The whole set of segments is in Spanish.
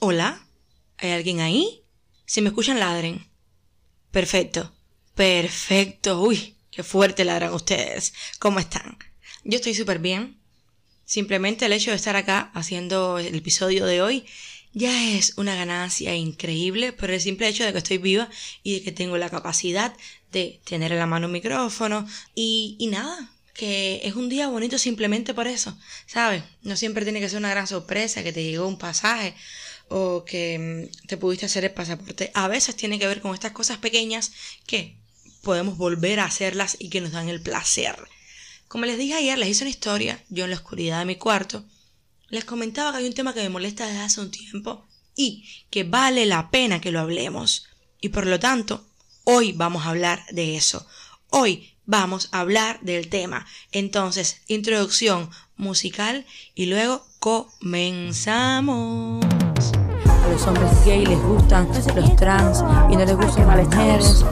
Hola, ¿hay alguien ahí? Si me escuchan, ladren. Perfecto, perfecto. Uy, qué fuerte ladran ustedes. ¿Cómo están? Yo estoy súper bien. Simplemente el hecho de estar acá haciendo el episodio de hoy ya es una ganancia increíble por el simple hecho de que estoy viva y de que tengo la capacidad de tener en la mano un micrófono y, y nada, que es un día bonito simplemente por eso, ¿sabes? No siempre tiene que ser una gran sorpresa, que te llegó un pasaje o que mm, te pudiste hacer el pasaporte. A veces tiene que ver con estas cosas pequeñas que podemos volver a hacerlas y que nos dan el placer. Como les dije ayer, les hice una historia, yo en la oscuridad de mi cuarto, les comentaba que hay un tema que me molesta desde hace un tiempo y que vale la pena que lo hablemos. Y por lo tanto, hoy vamos a hablar de eso. Hoy vamos a hablar del tema. Entonces, introducción musical y luego comenzamos. A los hombres gay les gustan los trans y no les gustan las mujeres.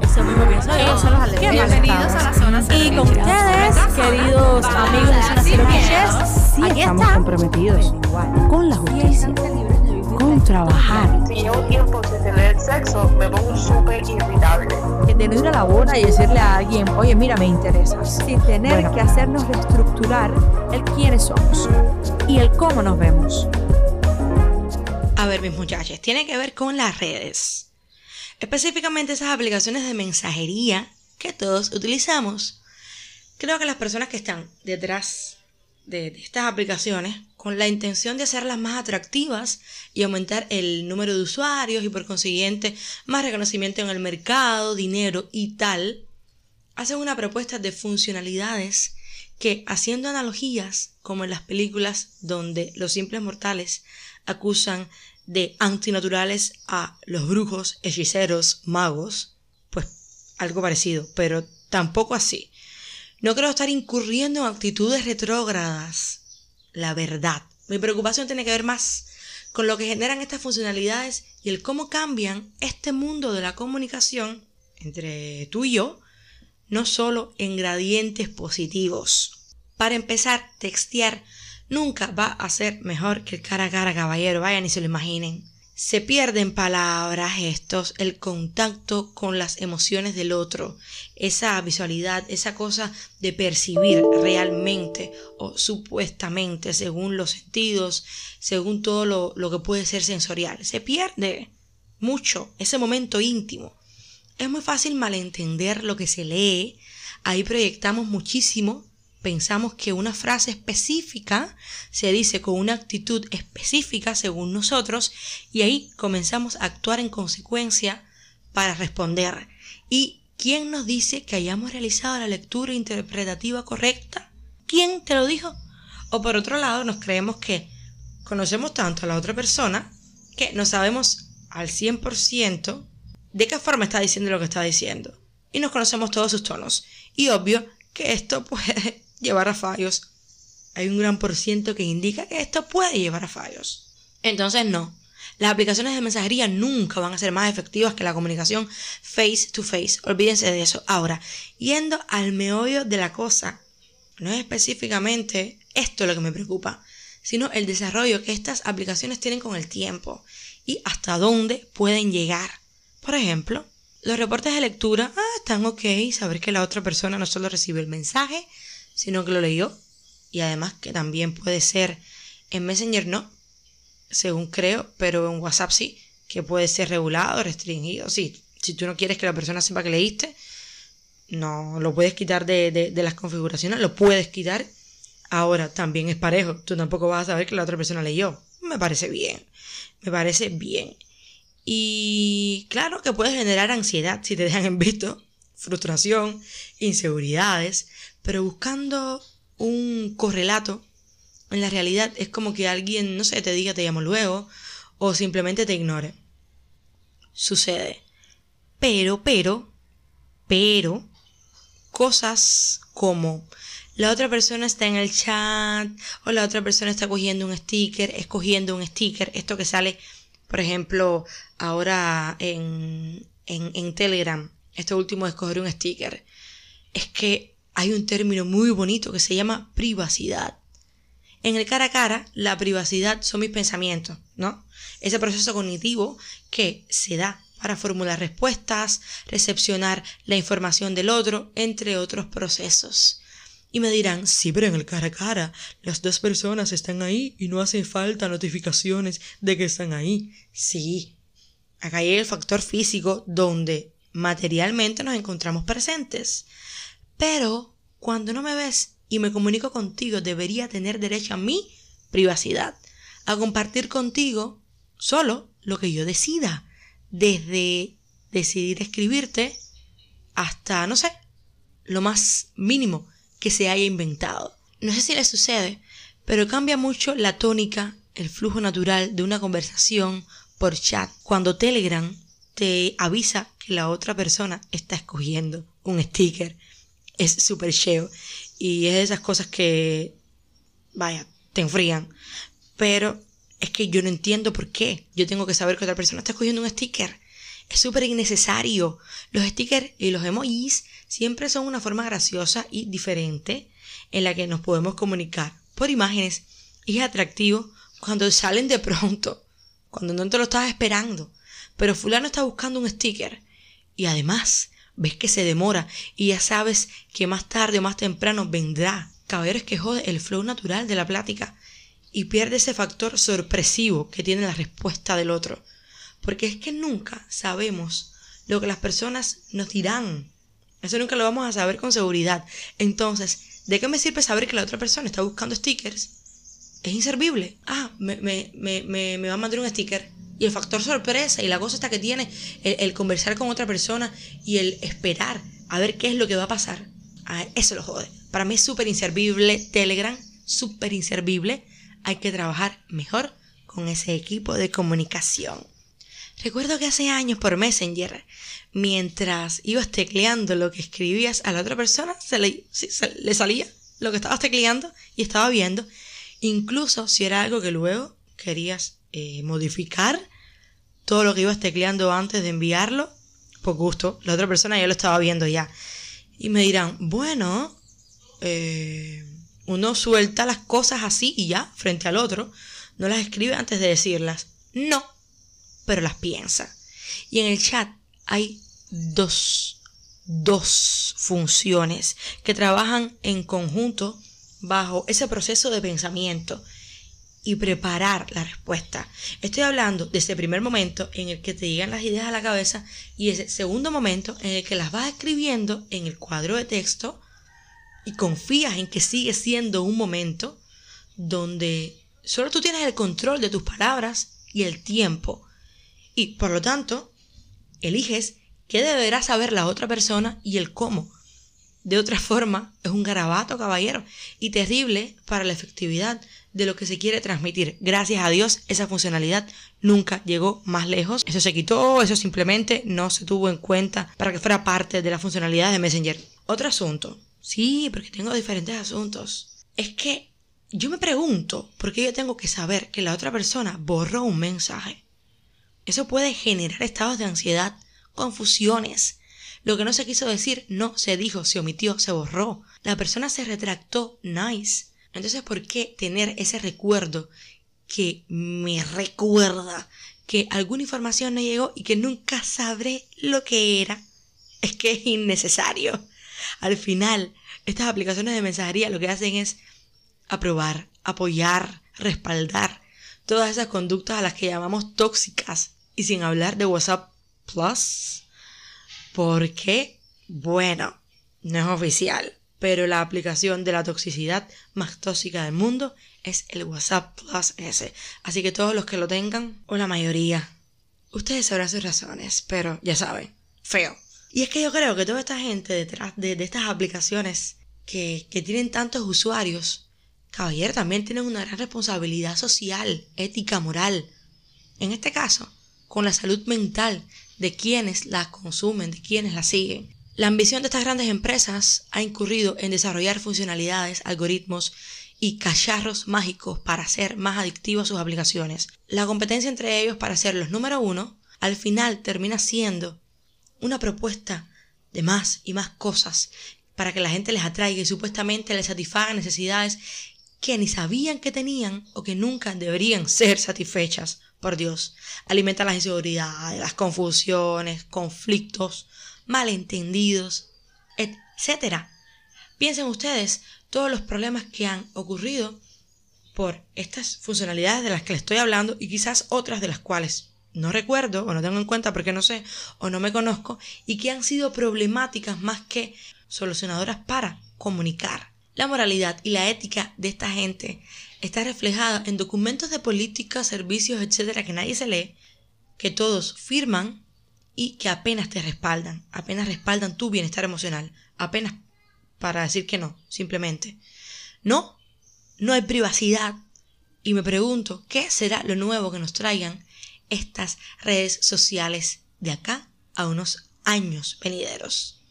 Eso mismo pienso yo. Ellos son los alérgicos. Bienvenidos a la zona Y con ustedes, queridos amigos de Zona Cero sí estamos está. comprometidos con la justicia, con trabajar, Si llevo tiempo sin tener sexo, me pongo súper irritable. de no ir a la boda y decirle a alguien, oye, mira, me interesas, sin tener Bueno. que hacernos reestructurar el quiénes somos y el cómo nos vemos. A ver, mis muchachos, tiene que ver con las redes. Específicamente esas aplicaciones de mensajería que todos utilizamos. Creo que las personas que están detrás de, estas aplicaciones, con la intención de hacerlas más atractivas y aumentar el número de usuarios y por consiguiente más reconocimiento en el mercado, dinero y tal, hacen una propuesta de funcionalidades que, haciendo analogías como en las películas donde los simples mortales acusan de antinaturales a los brujos, hechiceros, magos, pues algo parecido, pero tampoco así. No creo estar incurriendo en actitudes retrógradas. La verdad. Mi preocupación tiene que ver más con lo que generan estas funcionalidades y el cómo cambian este mundo de la comunicación entre tú y yo, no solo en gradientes positivos. Para empezar, textear nunca va a ser mejor que el cara a cara, caballero, vayan y se lo imaginen. Se pierden palabras, gestos, el contacto con las emociones del otro, esa visualidad, esa cosa de percibir realmente o supuestamente según los sentidos, según todo lo, lo que puede ser sensorial. Se pierde mucho ese momento íntimo. Es muy fácil malentender lo que se lee, ahí proyectamos muchísimo pensamos que una frase específica se dice con una actitud específica según nosotros y ahí comenzamos a actuar en consecuencia para responder. ¿Y quién nos dice que hayamos realizado la lectura interpretativa correcta? ¿Quién te lo dijo? O por otro lado, nos creemos que conocemos tanto a la otra persona que no sabemos al 100% de qué forma está diciendo lo que está diciendo. Y nos conocemos todos sus tonos. Y obvio que esto puede llevar a fallos. Hay un gran por ciento que indica que esto puede llevar a fallos. Entonces no. Las aplicaciones de mensajería nunca van a ser más efectivas que la comunicación face to face. Olvídense de eso. Ahora, yendo al meollo de la cosa, no es específicamente esto lo que me preocupa, sino el desarrollo que estas aplicaciones tienen con el tiempo y hasta dónde pueden llegar. Por ejemplo, los reportes de lectura ah, están ok, saber que la otra persona no solo recibió el mensaje, sino que lo leyó. Y además que también puede ser en Messenger no, según creo, pero en WhatsApp sí, que puede ser regulado, restringido. Sí, si tú no quieres que la persona sepa que leíste, no lo puedes quitar de, de- las configuraciones, lo puedes quitar. Ahora también es parejo, tú tampoco vas a saber que la otra persona leyó. Me parece bien, me parece bien. Y claro que puede generar ansiedad si te dejan en visto, frustración, inseguridades, pero buscando un correlato en la realidad es como que alguien, no sé, te diga te llamo luego o simplemente te ignore. Sucede. Pero, pero, pero, cosas como la otra persona está en el chat o la otra persona está cogiendo un sticker, escogiendo un sticker, esto que sale, por ejemplo, ahora en, en, en Telegram, esto último escoger un sticker, es que hay un término muy bonito que se llama privacidad. En el cara a cara, la privacidad son mis pensamientos, ¿no? Ese proceso cognitivo que se da para formular respuestas, recepcionar la información del otro, entre otros procesos. Y me dirán, sí, pero en el cara a cara, las dos personas están ahí y no hace falta notificaciones de que están ahí. Sí, acá hay el factor físico donde materialmente nos encontramos presentes. Pero cuando no me ves y me comunico contigo, debería tener derecho a mi privacidad, a compartir contigo solo lo que yo decida, desde decidir escribirte hasta, no sé, lo más mínimo que se haya inventado. No sé si le sucede, pero cambia mucho la tónica, el flujo natural de una conversación por chat cuando Telegram te avisa la otra persona está escogiendo un sticker. Es súper cheo y es de esas cosas que, vaya, te enfrían. Pero es que yo no entiendo por qué. Yo tengo que saber que otra persona está escogiendo un sticker. Es súper innecesario. Los stickers y los emojis siempre son una forma graciosa y diferente en la que nos podemos comunicar por imágenes. Y es atractivo cuando salen de pronto, cuando no te lo estás esperando. Pero fulano está buscando un sticker. Y además, ves que se demora y ya sabes que más tarde o más temprano vendrá. Caballeros que jode el flow natural de la plática y pierde ese factor sorpresivo que tiene la respuesta del otro. Porque es que nunca sabemos lo que las personas nos dirán. Eso nunca lo vamos a saber con seguridad. Entonces, ¿de qué me sirve saber que la otra persona está buscando stickers? Es inservible. Ah, me, me, me, me, va a mandar un sticker. Y el factor sorpresa y la cosa está que tiene el, conversar con otra persona y el esperar a ver qué es lo que va a pasar. Eso lo jode. Para mí es súper inservible Telegram, súper inservible. Hay que trabajar mejor con ese equipo de comunicación. Recuerdo que hace años por Messenger, mientras ibas tecleando lo que escribías a la otra persona, se le, le salía lo que estabas tecleando y estaba viendo. Incluso si era algo que luego querías eh, modificar, todo lo que ibas tecleando antes de enviarlo, por gusto, la otra persona ya lo estaba viendo ya. Y me dirán, bueno, eh, uno suelta las cosas así y ya, frente al otro, no las escribe antes de decirlas. No, pero las piensa. Y en el chat hay dos, dos funciones que trabajan en conjunto bajo ese proceso de pensamiento y preparar la respuesta. Estoy hablando de ese primer momento en el que te llegan las ideas a la cabeza y ese segundo momento en el que las vas escribiendo en el cuadro de texto y confías en que sigue siendo un momento donde solo tú tienes el control de tus palabras y el tiempo y por lo tanto, eliges qué deberá saber la otra persona y el cómo. De otra forma, es un garabato, caballero, y terrible para la efectividad de lo que se quiere transmitir. Gracias a Dios, esa funcionalidad nunca llegó más lejos. Eso se quitó, eso simplemente no se tuvo en cuenta para que fuera parte de la funcionalidad de Messenger. Otro asunto. Sí, porque tengo diferentes asuntos. Es que yo me pregunto por qué yo tengo que saber que la otra persona borró un mensaje. Eso puede generar estados de ansiedad, confusiones. Lo que no se quiso decir no se dijo, se omitió, se borró. La persona se retractó, nice. Entonces, ¿por qué tener ese recuerdo que me recuerda que alguna información no llegó y que nunca sabré lo que era? Es que es innecesario. Al final, estas aplicaciones de mensajería lo que hacen es aprobar, apoyar, respaldar todas esas conductas a las que llamamos tóxicas y sin hablar de WhatsApp Plus, porque, bueno, no es oficial, pero la aplicación de la toxicidad más tóxica del mundo es el WhatsApp Plus S. Así que todos los que lo tengan, o la mayoría, ustedes sabrán sus razones, pero ya saben, feo. Y es que yo creo que toda esta gente detrás de, estas aplicaciones que, que tienen tantos usuarios, caballero, también tienen una gran responsabilidad social, ética, moral. En este caso, con la salud mental de quienes la consumen, de quienes la siguen. La ambición de estas grandes empresas ha incurrido en desarrollar funcionalidades, algoritmos y cacharros mágicos para hacer más adictivos sus aplicaciones. La competencia entre ellos para ser los número uno, al final termina siendo una propuesta de más y más cosas para que la gente les atraiga y supuestamente les satisfaga necesidades que ni sabían que tenían o que nunca deberían ser satisfechas por Dios. Alimenta las inseguridades, las confusiones, conflictos, malentendidos, etc. Piensen ustedes todos los problemas que han ocurrido por estas funcionalidades de las que les estoy hablando y quizás otras de las cuales no recuerdo o no tengo en cuenta porque no sé o no me conozco y que han sido problemáticas más que solucionadoras para comunicar. La moralidad y la ética de esta gente está reflejada en documentos de política, servicios, etcétera, que nadie se lee, que todos firman y que apenas te respaldan, apenas respaldan tu bienestar emocional, apenas para decir que no, simplemente. No, no hay privacidad. Y me pregunto, ¿qué será lo nuevo que nos traigan estas redes sociales de acá a unos años venideros?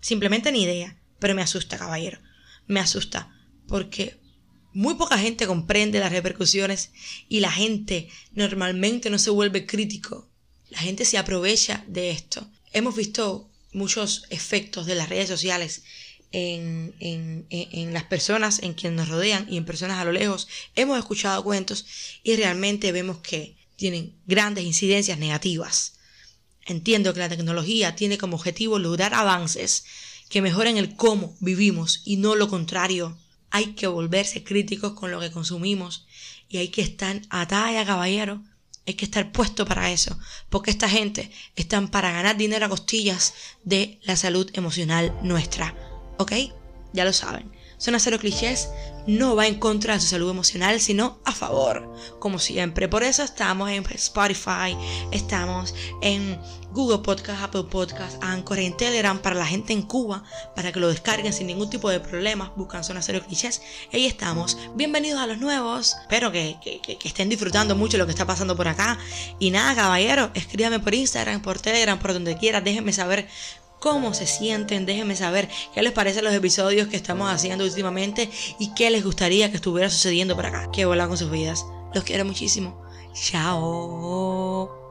Simplemente ni idea, pero me asusta, caballero. Me asusta porque muy poca gente comprende las repercusiones y la gente normalmente no se vuelve crítico. La gente se aprovecha de esto. Hemos visto muchos efectos de las redes sociales en, en, las personas en quienes nos rodean y en personas a lo lejos. Hemos escuchado cuentos y realmente vemos que tienen grandes incidencias negativas. Entiendo que la tecnología tiene como objetivo lograr avances que mejoren el cómo vivimos y no lo contrario. Hay que volverse críticos con lo que consumimos y hay que estar a talla, caballero. Hay que estar puesto para eso, porque esta gente están para ganar dinero a costillas de la salud emocional nuestra. ¿Ok? Ya lo saben. Zona Cero Clichés no va en contra de su salud emocional, sino a favor, como siempre. Por eso estamos en Spotify, estamos en Google Podcast, Apple Podcast, Anchor, en Telegram para la gente en Cuba, para que lo descarguen sin ningún tipo de problemas. Buscan Zona Cero Clichés. Ahí estamos. Bienvenidos a los nuevos. Espero que, que, estén disfrutando mucho lo que está pasando por acá. Y nada, caballero, escríbame por Instagram, por Telegram, por donde quiera. Déjenme saber cómo se sienten, déjenme saber qué les parecen los episodios que estamos haciendo últimamente y qué les gustaría que estuviera sucediendo por acá. Que volar con sus vidas. Los quiero muchísimo. Chao.